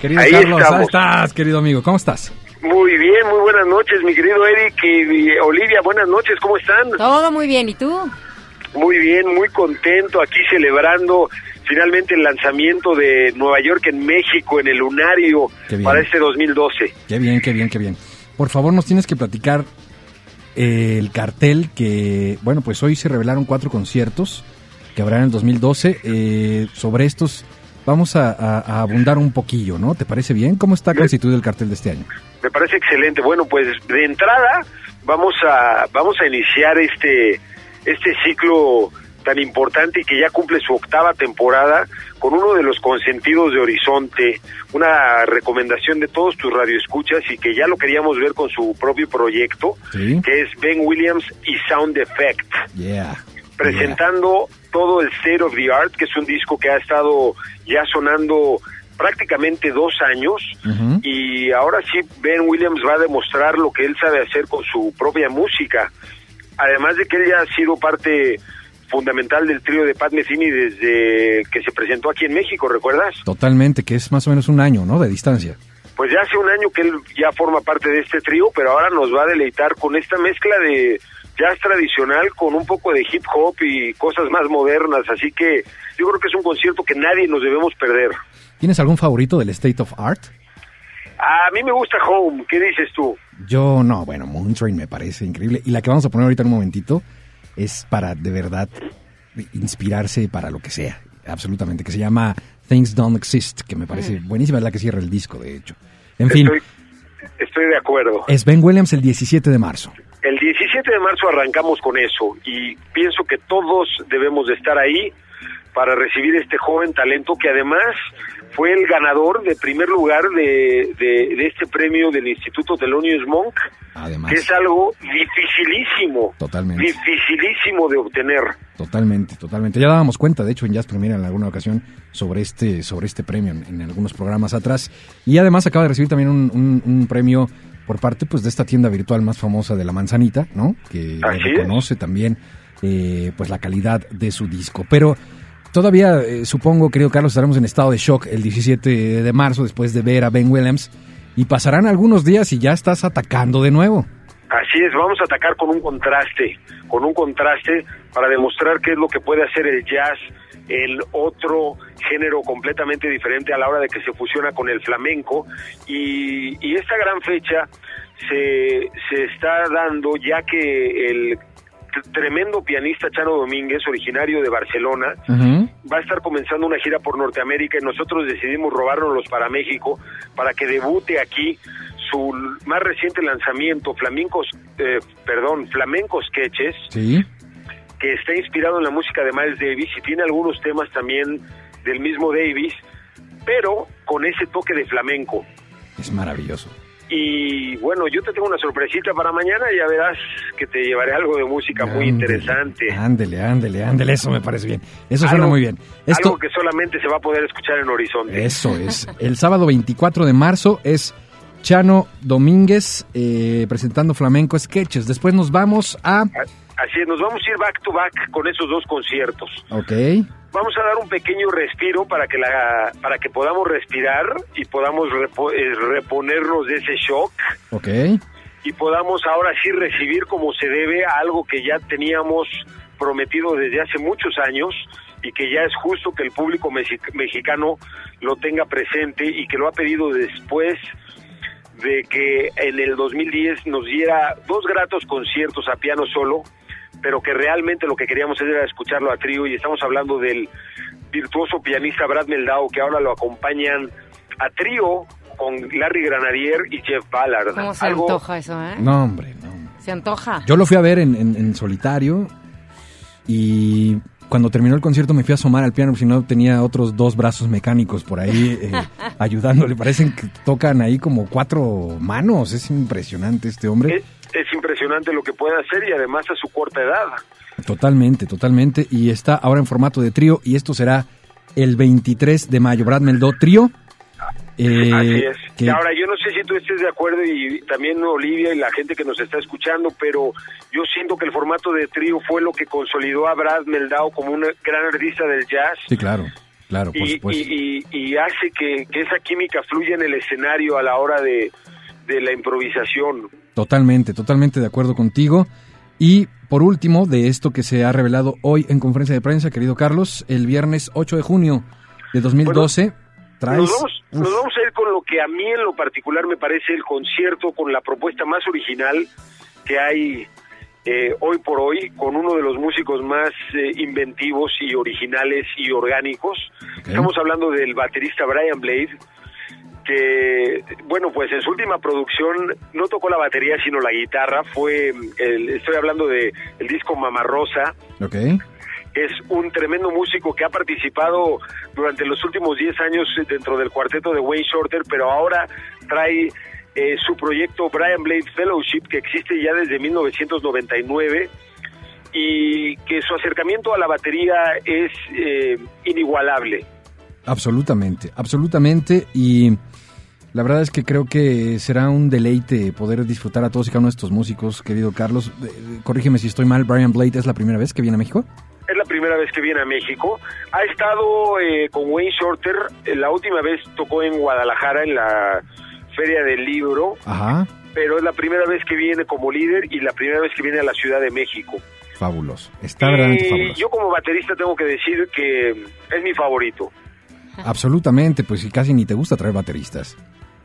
[SPEAKER 3] Querido
[SPEAKER 9] Ahí
[SPEAKER 3] Carlos,
[SPEAKER 9] estamos.
[SPEAKER 3] ¿cómo estás, querido amigo? ¿Cómo estás?
[SPEAKER 9] Muy bien, muy buenas noches, mi querido Eric y, Olivia, buenas noches, ¿cómo están?
[SPEAKER 2] Todo muy bien, ¿y tú?
[SPEAKER 9] Muy bien, muy contento aquí celebrando finalmente el lanzamiento de Nueva York en México en el Lunario para este 2012.
[SPEAKER 3] Qué bien, qué bien, qué bien. Por favor, nos tienes que platicar el cartel que, bueno, pues hoy se revelaron cuatro conciertos que habrá en el 2012. Eh, sobre estos vamos a abundar un poquillo, ¿no? ¿Te parece bien? ¿Cómo está constituido el cartel de este año?
[SPEAKER 9] Me parece excelente. Bueno, pues de entrada vamos a vamos a iniciar este este ciclo tan importante y que ya cumple su octava temporada con uno de los consentidos de Horizonte, una recomendación de todos tus radioescuchas y que ya lo queríamos ver con su propio proyecto,
[SPEAKER 3] Sí.
[SPEAKER 9] que es Ben Williams y Sound Effect
[SPEAKER 3] Yeah.
[SPEAKER 9] presentando todo el State of the Art, que es un disco que ha estado ya sonando prácticamente dos años y ahora sí Ben Williams va a demostrar lo que él sabe hacer con su propia música. Además de que él ya ha sido parte fundamental del trío de Pat Metheny desde que se presentó aquí en México, ¿recuerdas?
[SPEAKER 3] Totalmente, que es más o menos un año, ¿no? De distancia.
[SPEAKER 9] Pues ya hace un año que él ya forma parte de este trío, pero ahora nos va a deleitar con esta mezcla de jazz tradicional con un poco de hip hop y cosas más modernas, así que yo creo que es un concierto que nadie nos debemos perder.
[SPEAKER 3] ¿Tienes algún favorito del State of Art?
[SPEAKER 9] A mí me gusta Home, ¿qué dices tú?
[SPEAKER 3] Yo no, bueno, Moon Train me parece increíble. Y la que vamos a poner ahorita en un momentito es para de verdad inspirarse para lo que sea, absolutamente, que se llama Things Don't Exist, que me parece buenísima, es la que cierra el disco, de hecho. En fin,
[SPEAKER 9] Estoy, estoy de acuerdo.
[SPEAKER 3] es Ben Williams el 17 de marzo.
[SPEAKER 9] El 17 de marzo arrancamos con eso y pienso que todos debemos de estar ahí para recibir este joven talento que además fue el ganador de primer lugar de, de- de este premio del Instituto Thelonious Monk,
[SPEAKER 3] Además,
[SPEAKER 9] que es algo dificilísimo,
[SPEAKER 3] Totalmente.
[SPEAKER 9] dificilísimo de obtener.
[SPEAKER 3] Totalmente, totalmente. Ya dábamos cuenta, de hecho, en Jazz Premier en alguna ocasión sobre este, sobre este premio en, en algunos programas atrás. Y además acaba de recibir también un, un- un premio por parte pues de esta tienda virtual más famosa de la manzanita, ¿no? Que reconoce también eh, pues la calidad de su disco. Pero todavía eh, supongo, querido Carlos, estaremos en estado de shock el 17 de marzo después de ver a Ben Williams. Y pasarán algunos días y ya estás atacando de nuevo.
[SPEAKER 9] Así es, vamos a atacar con un contraste, con un contraste para demostrar qué es lo que puede hacer el jazz, el otro género completamente diferente a la hora de que se fusiona con el flamenco. Y, y esta gran fecha se, se está dando ya que el tremendo pianista Chano Domínguez, originario de Barcelona, va a estar comenzando una gira por Norteamérica y nosotros decidimos robárnoslos para México para que debute aquí su más reciente lanzamiento, Flamencos, eh, perdón, Flamenco Sketches,
[SPEAKER 3] Sí.
[SPEAKER 9] que está inspirado en la música de Miles Davis y tiene algunos temas también del mismo Davis, pero con ese toque de flamenco.
[SPEAKER 3] Es maravilloso.
[SPEAKER 9] Y bueno, yo te tengo una sorpresita para mañana, ya verás que te llevaré algo de música muy interesante.
[SPEAKER 3] Ándele, ándele, ándele, eso me parece bien. Eso suena muy bien. Esto,
[SPEAKER 9] Algo que solamente se va a poder escuchar en Horizonte.
[SPEAKER 3] eso es. El sábado 24 de marzo es Chano Domínguez eh, presentando Flamenco Sketches. Después nos vamos a...
[SPEAKER 9] Así es, nos vamos a ir back to back con esos dos conciertos.
[SPEAKER 3] Ok.
[SPEAKER 9] Vamos a dar un pequeño respiro para que la para que podamos respirar y podamos repo- eh, reponernos de ese shock
[SPEAKER 3] Ok.
[SPEAKER 9] y podamos ahora sí recibir como se debe algo que ya teníamos prometido desde hace muchos años y que ya es justo que el público mexi- mexicano lo tenga presente y que lo ha pedido después de que en el 2010 nos diera dos gratos conciertos a piano solo, pero que realmente lo que queríamos era escucharlo a trío y estamos hablando del virtuoso pianista Brad Meldau que ahora lo acompañan a trío con Larry Granadier y Jeff Ballard.
[SPEAKER 2] ¿Cómo se
[SPEAKER 9] Algo-
[SPEAKER 2] antoja eso, eh?
[SPEAKER 3] No, hombre, no.
[SPEAKER 2] Se antoja.
[SPEAKER 3] Yo lo fui a ver en, en- en solitario y cuando terminó el concierto me fui a asomar al piano, porque si no tenía otros dos brazos mecánicos por ahí eh, ayudándole. Parecen que tocan ahí como cuatro manos. Es impresionante este hombre.
[SPEAKER 9] Es, es impresionante lo que puede hacer y además a su corta edad.
[SPEAKER 3] Totalmente, totalmente. Y está ahora en formato de trío y esto será el 23 de mayo. Brad Meldó trío. eh,
[SPEAKER 9] Así es.
[SPEAKER 3] que-
[SPEAKER 9] ahora, yo no sé si tú estés de acuerdo y también Olivia y la gente que nos está escuchando, pero yo siento que el formato de trío fue lo que consolidó a Brad Meldau como un gran artista del jazz
[SPEAKER 3] Sí, claro, claro, por
[SPEAKER 9] y,
[SPEAKER 3] supuesto.
[SPEAKER 9] y- y- y hace que, que esa química fluya en el escenario a la hora de, de la improvisación.
[SPEAKER 3] Totalmente, totalmente de acuerdo contigo. Y por último, de esto que se ha revelado hoy en conferencia de prensa, querido Carlos, el viernes 8 de junio de 2012, traes...
[SPEAKER 9] Nos vamos, nos vamos a ir con lo que a mí en lo particular me parece el concierto con la propuesta más original que hay eh, hoy por hoy con uno de los músicos más eh, inventivos y originales y orgánicos. Estamos hablando del baterista Brian Blade, bueno, pues en su última producción no tocó la batería sino la guitarra. Fue, el- estoy hablando de el disco Mamarrosa.
[SPEAKER 3] Ok.
[SPEAKER 9] Es un tremendo músico que ha participado durante los últimos 10 años dentro del cuarteto de Wayne Shorter, pero ahora trae eh, su proyecto Brian Blade Fellowship, que existe ya desde 1999 y que su acercamiento a la batería es eh, inigualable.
[SPEAKER 3] Absolutamente, absolutamente. Y la verdad es que creo que será un deleite poder disfrutar a todos y cada uno de estos músicos, querido Carlos. Eh, corrígeme si estoy mal, Brian Blade es la primera vez que viene a México.
[SPEAKER 9] Es la primera vez que viene a México. Ha estado eh, con Wayne Shorter. eh, La última vez tocó en Guadalajara en la Feria del Libro,
[SPEAKER 3] Ajá,
[SPEAKER 9] pero es la primera vez que viene como líder y la primera vez que viene a la Ciudad de México.
[SPEAKER 3] fabuloso. Está verdaderamente fabuloso.
[SPEAKER 9] yo como baterista tengo que decir que es mi favorito.
[SPEAKER 3] Absolutamente, pues si casi ni te gusta traer bateristas.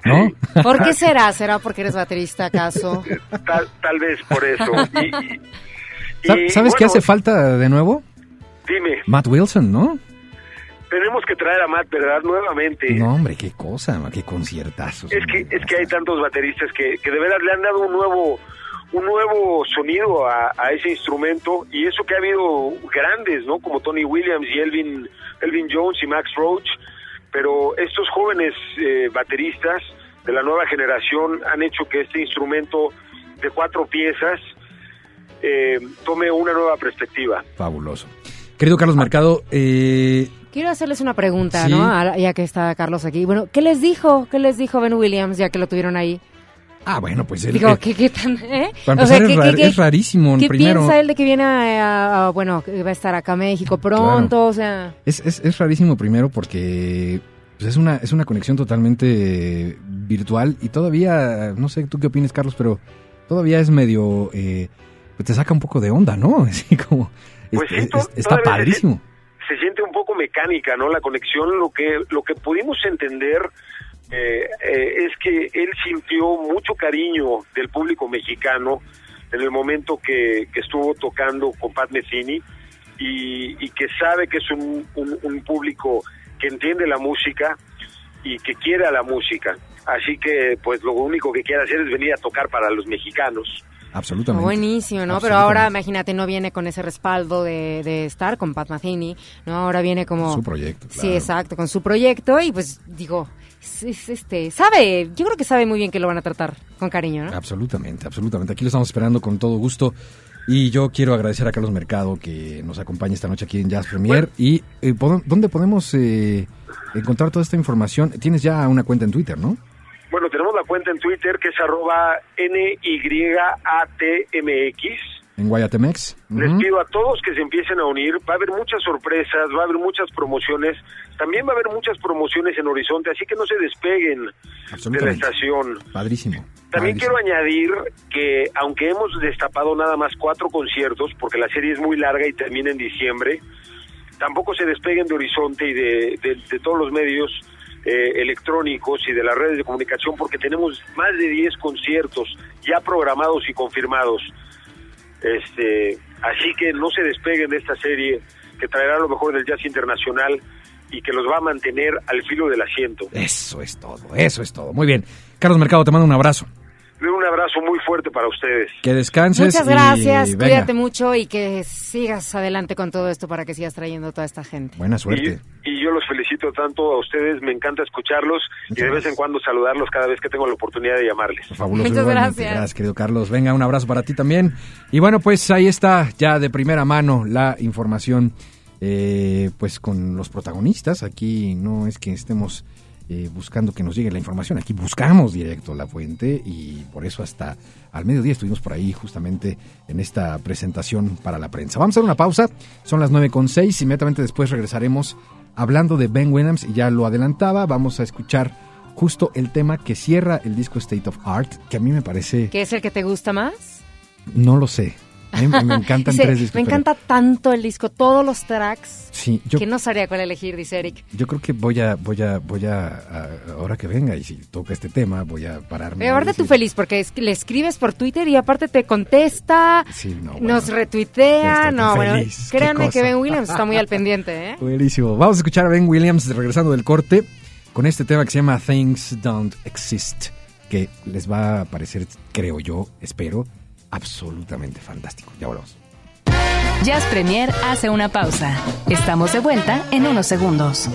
[SPEAKER 3] ¿No?
[SPEAKER 2] ¿Por qué será? ¿Será porque eres baterista acaso?
[SPEAKER 9] Tal, tal vez por eso. Y- y-
[SPEAKER 3] ¿Sabes qué hace falta de nuevo?
[SPEAKER 9] Dime,
[SPEAKER 3] Matt Wilson, ¿no?
[SPEAKER 9] tenemos que traer a Matt, ¿verdad? Nuevamente.
[SPEAKER 3] No, hombre, qué cosa, qué conciertazos.
[SPEAKER 9] Es que, es que hay tantos bateristas que, que de veras le han dado un nuevo un nuevo sonido a, a ese instrumento y eso que ha habido grandes, ¿no? Como Tony Williams y Elvin, Elvin Jones y Max Roach, pero estos jóvenes eh, bateristas de la nueva generación han hecho que este instrumento de cuatro piezas eh, tome una nueva perspectiva.
[SPEAKER 3] Fabuloso. Querido Carlos Mercado, eh,
[SPEAKER 2] Quiero hacerles una pregunta,
[SPEAKER 3] Sí.
[SPEAKER 2] ¿no? Ya que está Carlos aquí. Bueno, ¿qué les dijo? ¿Qué les dijo Ben Williams ya que lo tuvieron ahí?
[SPEAKER 3] Ah, bueno, pues él...
[SPEAKER 2] Digo,
[SPEAKER 3] eh,
[SPEAKER 2] ¿qué, qué tan, eh?
[SPEAKER 3] Para
[SPEAKER 2] O sea,
[SPEAKER 3] empezar, es
[SPEAKER 2] ¿qué-
[SPEAKER 3] rar-
[SPEAKER 2] qué-
[SPEAKER 3] es rarísimo,
[SPEAKER 2] ¿Qué
[SPEAKER 3] primero.
[SPEAKER 2] piensa él de que viene a, a- bueno, que va a estar acá a México pronto? O sea,
[SPEAKER 3] Es, es, es rarísimo primero porque pues, es, una, es una conexión totalmente virtual y todavía, no sé tú qué opinas Carlos, pero todavía es medio, eh, pues te saca un poco de onda, ¿no? Así como, es-
[SPEAKER 9] Pues
[SPEAKER 3] es- está
[SPEAKER 9] todavía se
[SPEAKER 3] padrísimo.
[SPEAKER 9] se siente un poco mecánica, ¿no? La conexión, lo que lo que pudimos entender eh, eh, es que él sintió mucho cariño del público mexicano en el momento que, que estuvo tocando con Pat Metheny y, y que sabe que es un, un- un público que entiende la música y que quiere a la música. Así que, pues, lo único que quiere hacer es venir a tocar para los mexicanos.
[SPEAKER 3] Absolutamente.
[SPEAKER 2] buenísimo, ¿no? Pero ahora, imagínate, no viene con ese respaldo de, de estar con Pat Metheny, ¿no? Ahora viene como...
[SPEAKER 3] Su proyecto,
[SPEAKER 2] Sí,
[SPEAKER 3] claro.
[SPEAKER 2] exacto, con su proyecto y pues, digo, es- es, este, sabe, yo creo que sabe muy bien que lo van a tratar con cariño, ¿no?
[SPEAKER 3] Absolutamente, absolutamente. Aquí lo estamos esperando con todo gusto. Y yo quiero agradecer a Carlos Mercado que nos acompaña esta noche aquí en Jazz Premier. ¿Y eh, dónde podemos eh, encontrar toda esta información? Tienes ya una cuenta en Twitter, ¿no?
[SPEAKER 9] Bueno, tenemos la cuenta en Twitter que es arroba NYATMX.
[SPEAKER 3] En Guayatemex.
[SPEAKER 9] Les pido a todos que se empiecen a unir. Va a haber muchas sorpresas, va a haber muchas promociones. También va a haber muchas promociones en Horizonte, así que no se despeguen de la estación.
[SPEAKER 3] Padrísimo.
[SPEAKER 9] También
[SPEAKER 3] padrísimo.
[SPEAKER 9] quiero añadir que aunque hemos destapado nada más cuatro conciertos, porque la serie es muy larga y termina en diciembre, tampoco se despeguen de Horizonte y de, de- de todos los medios eh, electrónicos y de las redes de comunicación, porque tenemos más de 10 conciertos ya programados y confirmados. Este, así que no se despeguen de esta serie que traerá lo mejor del jazz internacional y que los va a mantener al filo del asiento.
[SPEAKER 3] Eso es todo, eso es todo. Muy bien. Carlos Mercado, te mando un abrazo.
[SPEAKER 9] Un abrazo muy fuerte para ustedes.
[SPEAKER 3] Que descanses.
[SPEAKER 2] Muchas gracias, cuídate mucho y que sigas adelante con todo esto para que sigas trayendo toda esta gente.
[SPEAKER 3] Buena suerte.
[SPEAKER 9] Y, y yo los felicito tanto a ustedes, me encanta escucharlos y de vez en cuando saludarlos cada vez que tengo la oportunidad de llamarles.
[SPEAKER 3] Fabuloso.
[SPEAKER 2] Muchas
[SPEAKER 3] igualmente.
[SPEAKER 2] gracias.
[SPEAKER 3] querido Carlos. Venga, un abrazo para ti también. Y bueno, pues ahí está ya de primera mano la información, eh, pues con los protagonistas. Aquí no es que estemos eh, buscando que nos llegue la información, aquí buscamos directo la fuente y por eso hasta al mediodía estuvimos por ahí justamente en esta presentación para la prensa. Vamos a hacer una pausa, son las 9.6, inmediatamente después regresaremos hablando de Ben Williams y ya lo adelantaba, vamos a escuchar justo el tema que cierra el disco State of Art, que a mí me parece,
[SPEAKER 2] ¿Qué es el que te gusta más?
[SPEAKER 3] no lo sé. Mí me encantan tres discos.
[SPEAKER 2] Me
[SPEAKER 3] pero
[SPEAKER 2] encanta tanto el disco, todos los tracks.
[SPEAKER 3] Sí, yo,
[SPEAKER 2] que no sabría cuál elegir, dice Eric.
[SPEAKER 3] yo creo que voy a, voy a, voy a, a- ahora que venga y si toca este tema, voy a pararme.
[SPEAKER 2] Pero aparte tú feliz porque es- le escribes por Twitter y aparte te contesta,
[SPEAKER 3] Sí, no, bueno.
[SPEAKER 2] nos retuitea. No, bueno,
[SPEAKER 3] feliz,
[SPEAKER 2] créanme que. Ben Williams está muy al pendiente, ¿eh?
[SPEAKER 3] Buenísimo. Vamos a escuchar a Ben Williams regresando del corte con este tema que se llama Things Don't Exist, que les va a parecer, creo yo, espero, absolutamente fantástico. Ya volvemos.
[SPEAKER 8] Jazz Premier hace una pausa. Estamos de vuelta en unos segundos.